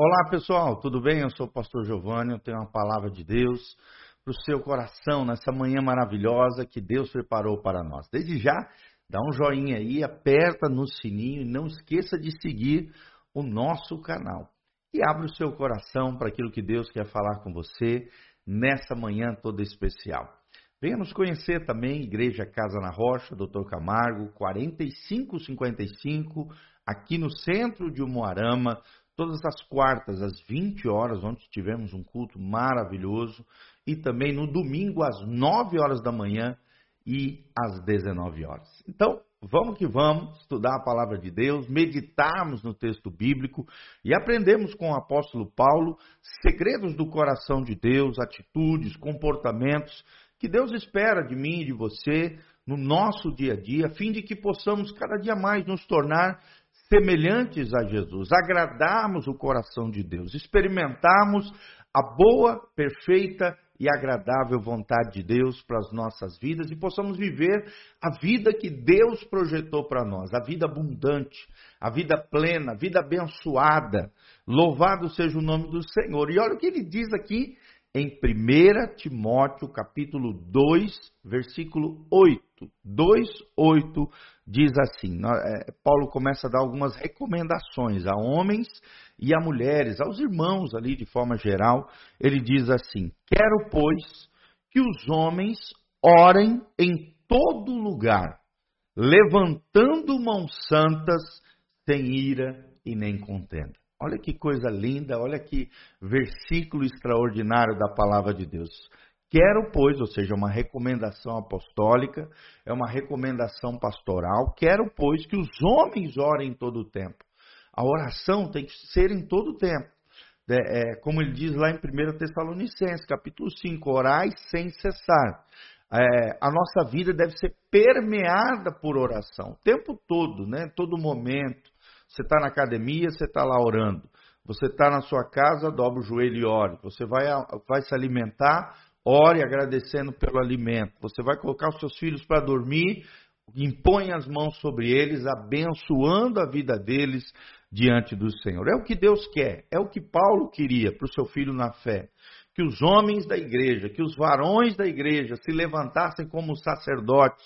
Olá pessoal, tudo bem? Eu sou o pastor Giovanni, eu tenho uma palavra de Deus para o seu coração nessa manhã maravilhosa que Deus preparou para nós. Desde já, dá um joinha aí, aperta no sininho e não esqueça de seguir o nosso canal. E abra o seu coração para aquilo que Deus quer falar com você nessa manhã toda especial. Venha nos conhecer também, Igreja Casa na Rocha, Dr. Camargo, 4555, aqui no centro de Umuarama, todas as quartas às 20 horas, onde tivemos um culto maravilhoso, e também no domingo às 9 horas da manhã e às 19 horas. Então, vamos que vamos estudar a palavra de Deus, meditarmos no texto bíblico e aprendemos com o apóstolo Paulo segredos do coração de Deus, atitudes, comportamentos que Deus espera de mim e de você no nosso dia a dia, a fim de que possamos cada dia mais nos tornar semelhantes a Jesus, agradarmos o coração de Deus, experimentarmos a boa, perfeita e agradável vontade de Deus para as nossas vidas e possamos viver a vida que Deus projetou para nós, a vida abundante, a vida plena, a vida abençoada. Louvado seja o nome do Senhor. E olha o que ele diz aqui em 1 Timóteo capítulo 2, versículo 8. 2, 8 diz assim: é, Paulo começa a dar algumas recomendações a homens e a mulheres, aos irmãos ali de forma geral. Ele diz assim: Quero, pois, que os homens orem em todo lugar, levantando mãos santas, sem ira e nem contenda. Olha que coisa linda, olha que versículo extraordinário da palavra de Deus. Quero, pois, ou seja, uma recomendação apostólica, é uma recomendação pastoral, quero, pois, que os homens orem em todo o tempo. A oração tem que ser em todo o tempo. É, é, como ele diz lá em 1 Tessalonicenses, capítulo 5, orai sem cessar. É, a nossa vida deve ser permeada por oração, o tempo todo, né? todo momento. Você está na academia, você está lá orando. Você está na sua casa, dobra o joelho e ore. Você vai, vai se alimentar, ore agradecendo pelo alimento. Você vai colocar os seus filhos para dormir, impõe as mãos sobre eles, abençoando a vida deles diante do Senhor. É o que Deus quer, é o que Paulo queria para o seu filho na fé. Que os homens da igreja, que os varões da igreja se levantassem como sacerdotes,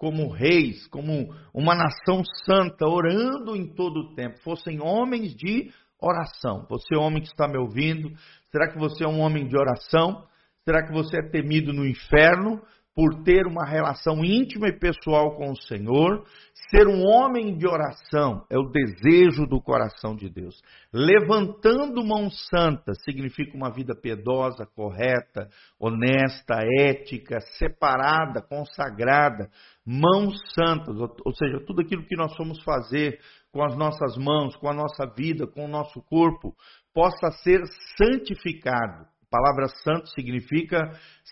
como reis, como uma nação santa, orando em todo o tempo, fossem homens de oração. Você, homem que está me ouvindo, será que você é um homem de oração? Será que você é temido no inferno? Por ter uma relação íntima e pessoal com o Senhor, ser um homem de oração é o desejo do coração de Deus. Levantando mão santa significa uma vida piedosa, correta, honesta, ética, separada, consagrada, mãos santas, ou seja, tudo aquilo que nós vamos fazer com as nossas mãos, com a nossa vida, com o nosso corpo, possa ser santificado palavra santo significa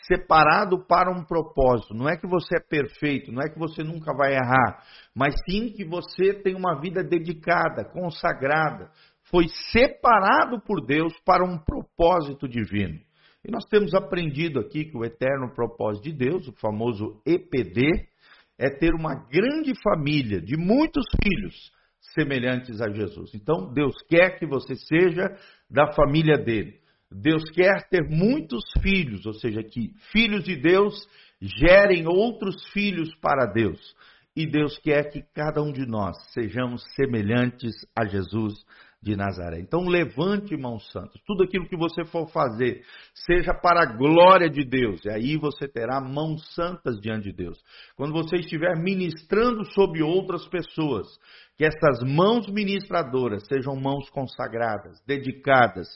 separado para um propósito. Não é que você é perfeito, não é que você nunca vai errar, mas sim que você tem uma vida dedicada, consagrada, foi separado por Deus para um propósito divino. E nós temos aprendido aqui que o eterno propósito de Deus, o famoso EPD, é ter uma grande família de muitos filhos semelhantes a Jesus. Então, Deus quer que você seja da família dele. Deus quer ter muitos filhos, ou seja, que filhos de Deus gerem outros filhos para Deus. E Deus quer que cada um de nós sejamos semelhantes a Jesus de Nazaré. Então levante mãos santas. Tudo aquilo que você for fazer, seja para a glória de Deus. E aí você terá mãos santas diante de Deus. Quando você estiver ministrando sobre outras pessoas, que essas mãos ministradoras sejam mãos consagradas, dedicadas,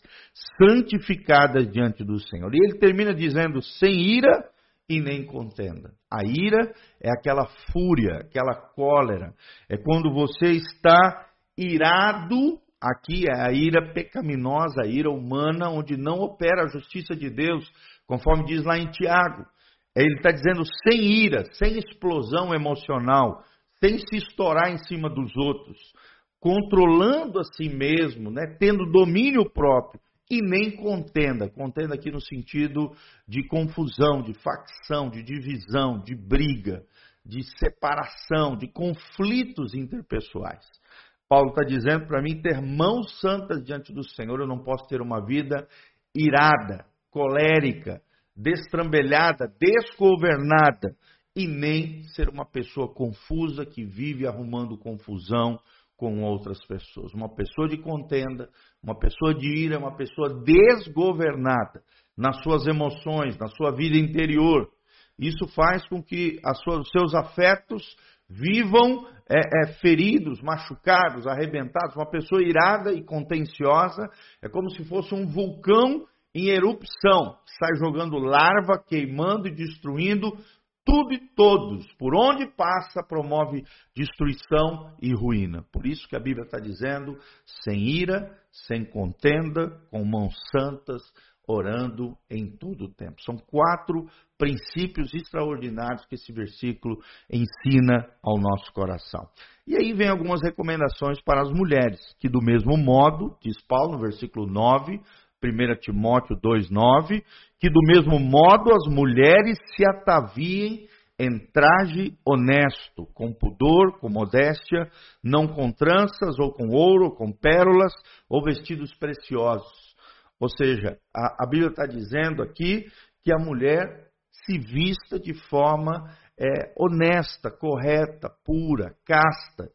santificadas diante do Senhor. E ele termina dizendo: sem ira e nem contenda. A ira é aquela fúria, aquela cólera. É quando você está irado. Aqui é a ira pecaminosa, a ira humana, onde não opera a justiça de Deus, conforme diz lá em Tiago. Ele está dizendo sem ira, sem explosão emocional, sem se estourar em cima dos outros, controlando a si mesmo, né, tendo domínio próprio e nem contenda. Contenda aqui no sentido de confusão, de facção, de divisão, de briga, de separação, de conflitos interpessoais. Paulo está dizendo para mim ter mãos santas diante do Senhor. Eu não posso ter uma vida irada, colérica, destrambelhada, desgovernada e nem ser uma pessoa confusa que vive arrumando confusão com outras pessoas. Uma pessoa de contenda, uma pessoa de ira, uma pessoa desgovernada nas suas emoções, na sua vida interior. Isso faz com que os seus afetos vivam é, é, feridos, machucados, arrebentados. Uma pessoa irada e contenciosa é como se fosse um vulcão em erupção, sai jogando larva, queimando e destruindo tudo e todos, por onde passa, promove destruição e ruína. Por isso que a Bíblia está dizendo: sem ira, sem contenda, com mãos santas, orando em todo o tempo. São quatro princípios extraordinários que esse versículo ensina ao nosso coração. E aí vem algumas recomendações para as mulheres, que do mesmo modo, diz Paulo no versículo 9, 1 Timóteo 2,9, que do mesmo modo as mulheres se ataviem em traje honesto, com pudor, com modéstia, não com tranças ou com ouro, com pérolas ou vestidos preciosos. Ou seja, a, a Bíblia está dizendo aqui que a mulher se vista de forma é, honesta, correta, pura, casta,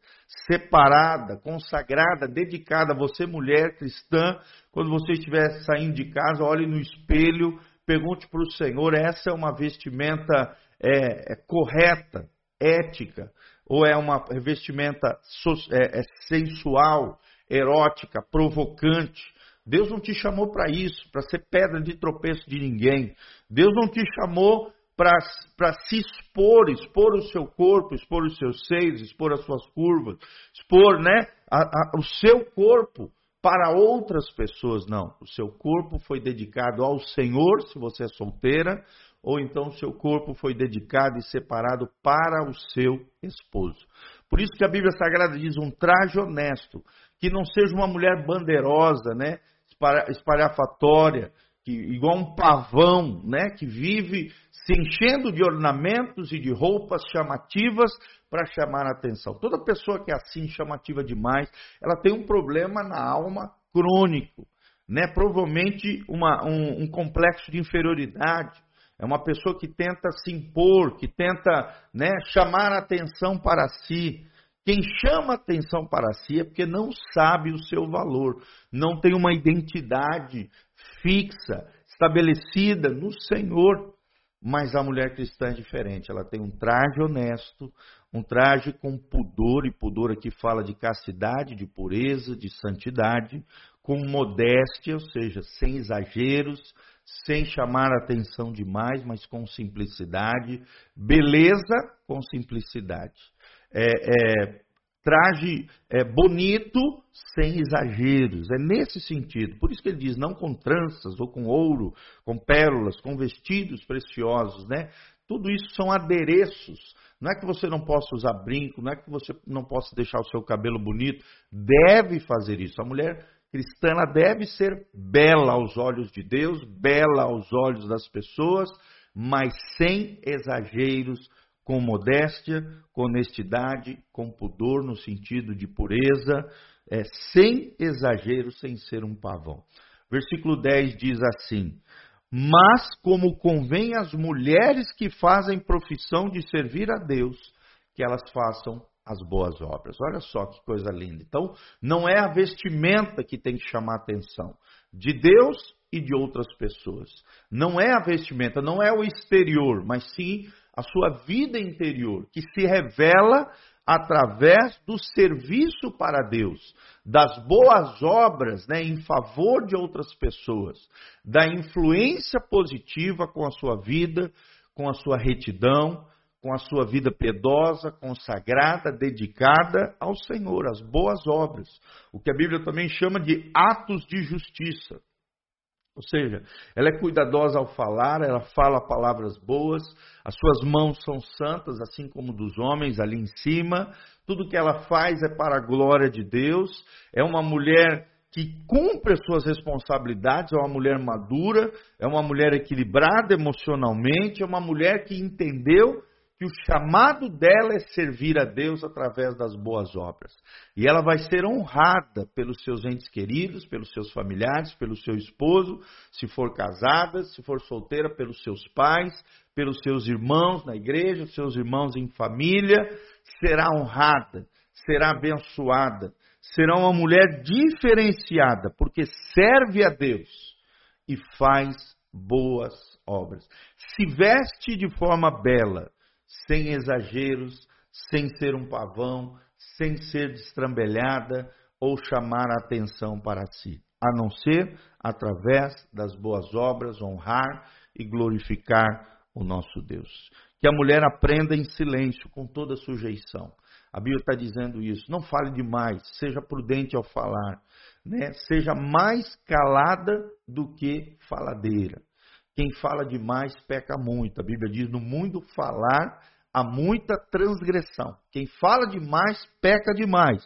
separada, consagrada, dedicada. Você, mulher cristã, quando você estiver saindo de casa, olhe no espelho, pergunte para o Senhor: essa é uma vestimenta é, é correta, ética, ou é uma vestimenta so, é, é sensual, erótica, provocante? Deus não te chamou para isso, para ser pedra de tropeço de ninguém. Deus não te chamou para se expor, expor o seu corpo, expor os seus seios, expor as suas curvas, expor né, a, a, o seu corpo para outras pessoas. Não, o seu corpo foi dedicado ao Senhor, se você é solteira, ou então o seu corpo foi dedicado e separado para o seu esposo. Por isso que a Bíblia Sagrada diz um traje honesto, que não seja uma mulher bandeirosa, né, espalhafatória, que, igual um pavão, né, que vive se enchendo de ornamentos e de roupas chamativas para chamar a atenção. Toda pessoa que é assim chamativa demais, ela tem um problema na alma crônico, né? Provavelmente uma, um, um complexo de inferioridade. É uma pessoa que tenta se impor, que tenta né, chamar a atenção para si. Quem chama atenção para si é porque não sabe o seu valor, não tem uma identidade fixa, estabelecida no Senhor. Mas a mulher cristã é diferente, ela tem um traje honesto, um traje com pudor, e pudor aqui fala de castidade, de pureza, de santidade, com modéstia, ou seja, sem exageros, sem chamar atenção demais, mas com simplicidade, beleza com simplicidade. É, é, traje é, bonito, sem exageros. É nesse sentido. Por isso que ele diz, não com tranças ou com ouro, com pérolas, com vestidos preciosos, né? Tudo isso são adereços. Não é que você não possa usar brinco, não é que você não possa deixar o seu cabelo bonito. Deve fazer isso. A mulher cristã deve ser bela aos olhos de Deus, bela aos olhos das pessoas, mas sem exageros, com modéstia, com honestidade, com pudor no sentido de pureza, é, sem exagero, sem ser um pavão. Versículo 10 diz assim: Mas como convém às mulheres que fazem profissão de servir a Deus, que elas façam as boas obras. Olha só que coisa linda. Então, não é a vestimenta que tem que chamar atenção de Deus e de outras pessoas. Não é a vestimenta, não é o exterior, mas sim a sua vida interior, que se revela através do serviço para Deus, das boas obras né, em favor de outras pessoas, da influência positiva com a sua vida, com a sua retidão, com a sua vida piedosa, consagrada, dedicada ao Senhor, as boas obras, o que a Bíblia também chama de atos de justiça. Ou seja, ela é cuidadosa ao falar, ela fala palavras boas, as suas mãos são santas, assim como dos homens ali em cima. Tudo que ela faz é para a glória de Deus. É uma mulher que cumpre as suas responsabilidades, é uma mulher madura, é uma mulher equilibrada emocionalmente, é uma mulher que entendeu que o chamado dela é servir a Deus através das boas obras. E ela vai ser honrada pelos seus entes queridos, pelos seus familiares, pelo seu esposo, se for casada, se for solteira, pelos seus pais, pelos seus irmãos na igreja, seus irmãos em família, será honrada, será abençoada, será uma mulher diferenciada, porque serve a Deus e faz boas obras. Se veste de forma bela, sem exageros, sem ser um pavão, sem ser destrambelhada ou chamar a atenção para si, a não ser através das boas obras honrar e glorificar o nosso Deus. Que a mulher aprenda em silêncio, com toda sujeição. A Bíblia está dizendo isso. Não fale demais, seja prudente ao falar. Né? Seja mais calada do que faladeira. Quem fala demais peca muito. A Bíblia diz: no mundo falar há muita transgressão. Quem fala demais peca demais.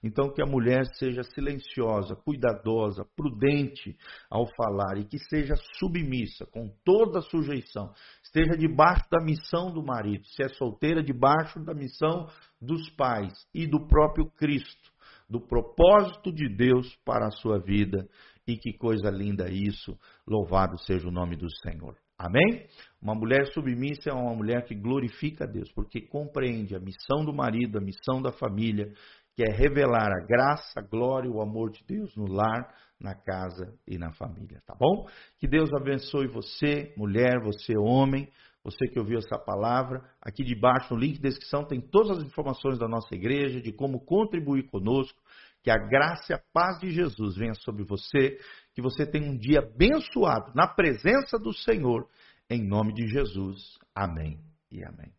Então, que a mulher seja silenciosa, cuidadosa, prudente ao falar e que seja submissa, com toda sujeição. Esteja debaixo da missão do marido, se é solteira, debaixo da missão dos pais e do próprio Cristo, do propósito de Deus para a sua vida. E que coisa linda isso! Louvado seja o nome do Senhor. Amém? Uma mulher submissa é uma mulher que glorifica a Deus, porque compreende a missão do marido, a missão da família, que é revelar a graça, a glória e o amor de Deus no lar, na casa e na família, tá bom? Que Deus abençoe você, mulher, você, homem, você que ouviu essa palavra. Aqui debaixo, no link de descrição, tem todas as informações da nossa igreja, de como contribuir conosco. Que a graça e a paz de Jesus venha sobre você, que você tenha um dia abençoado na presença do Senhor, em nome de Jesus. Amém e amém.